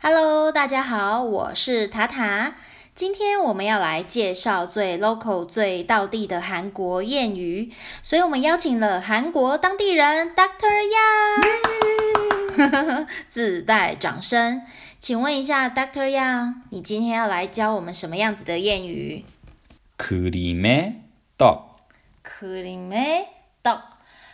Hello，大家好，我是塔塔。今天我们要来介绍最 local、最道地的韩国谚语，所以我们邀请了韩国当地人 Doctor Yang，自带掌声。请问一下 Doctor Yang，你今天要来教我们什么样子的谚语？ 그림의 떡， 可林梅豆，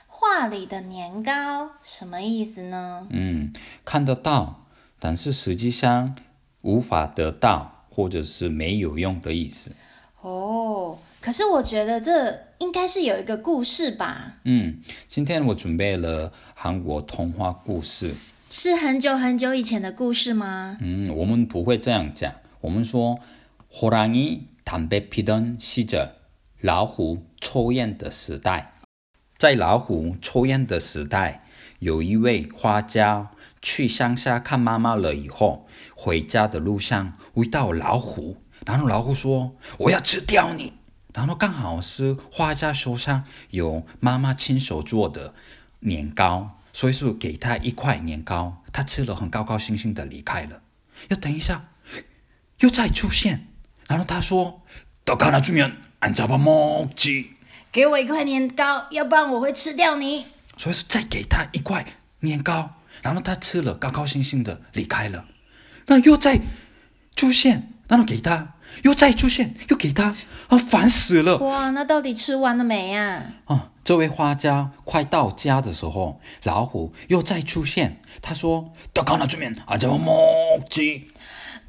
画里的年糕，什么意思呢？嗯，看得到，但是实际上无法得到，或者是没有用的意思。 哦，可是我觉得这应该是有一个故事吧？嗯，今天我准备了韩国童话故事。是很久很久以前的故事吗？嗯，我们不会这样讲，我们说호랑이담배피던시절，老虎抽烟的时代。在老虎抽烟的时代，有一位画家去乡下看妈妈了以后，回家的路上遇到老虎， 然后老虎说：“我要吃掉你。”然后刚好是画家手上有妈妈亲手做的年糕，所以说给他一块年糕，他吃了很高高兴兴的离开了。要等一下，又再出现，然后他说：“떡하나주면안잡아먹지。”给我一块年糕，要不然我会吃掉你。所以说再给他一块年糕，然后他吃了，高高兴兴的离开了。那又再出现，然后给他， 又再出现又给他啊烦死了。哇那到底吃完了没呀啊这位花椒快到家的时候老虎又再出现他说都看到这面啊这么墨鸡。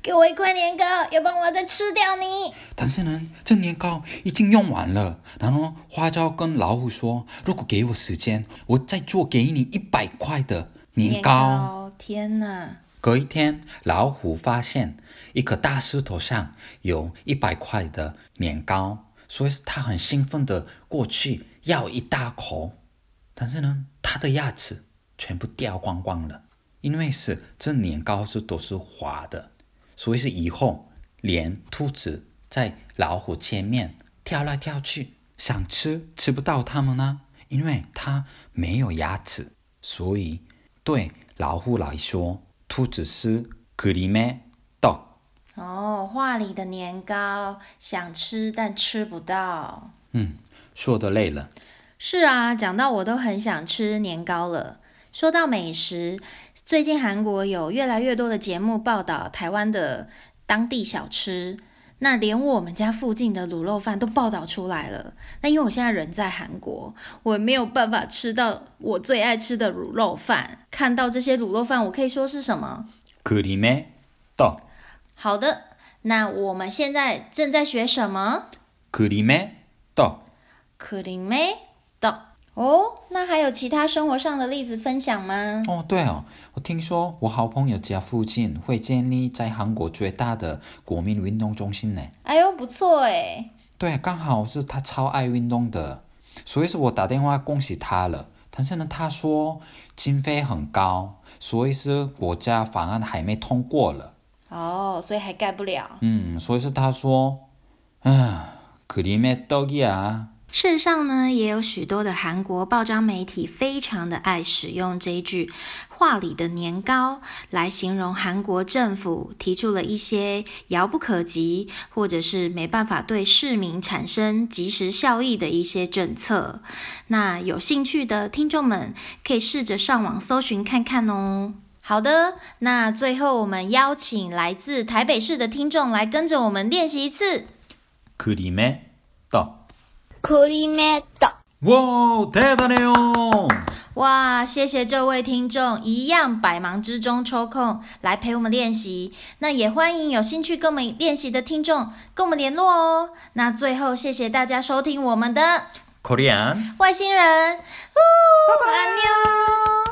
给我一块年糕要不然我再吃掉你。但是呢这年糕已经用完了。然后花椒跟老虎说如果给我时间我再做给你一百块的年糕天哪。隔一天，老虎发现一颗大石头上有一百块的年糕，所以他很兴奋的过去要一大口。但是呢，他的牙齿全部掉光光了，因为是这年糕是都是滑的。所以是以后连兔子在老虎前面跳来跳去，想吃吃不到它们呢，因为它没有牙齿。所以对老虎来说，不止是克里曼到哦画里的年糕想吃但吃不到。嗯说的累了。是啊讲到我都很想吃年糕了。说到美食最近韩国有越来越多的节目报道台湾的当地小吃。那连我们家附近的卤肉饭都报道出来了。那因为我现在人在韩国，我没有办法吃到我最爱吃的卤肉饭。看到这些卤肉饭，我可以说是什么？ 그림의 떡。 好的，那我们现在正在学什么？ 그림의 떡。 可林梅的 哦，那还有其他生活上的例子分享吗？哦，对哦，我听说我好朋友家附近会建立在韩国最大的国民运动中心呢。哎呦，不错哎。对，刚好是他超爱运动的，所以是我打电话恭喜他了。但是呢，他说经费很高，所以是国家法案还没通过了。哦，所以还盖不了。嗯，所以是他说，啊，그림의떡이야。 事实上呢，也有许多的韩国报章媒体非常的爱使用这一句“话里的年糕”来形容韩国政府提出了一些遥不可及，或者是没办法对市民产生及时效益的一些政策。那有兴趣的听众们可以试着上网搜寻看看哦。好的，那最后我们邀请来自台北市的听众来跟着我们练习一次。 그림의 떡。 그림의 떡。 哇，대단해요！ 哇，谢谢这位听众，一样百忙之中抽空来陪我们练习。那也欢迎有兴趣跟我们练习的听众跟我们联络哦。那最后，谢谢大家收听我们的 코리안。 外星人，哦，安妞。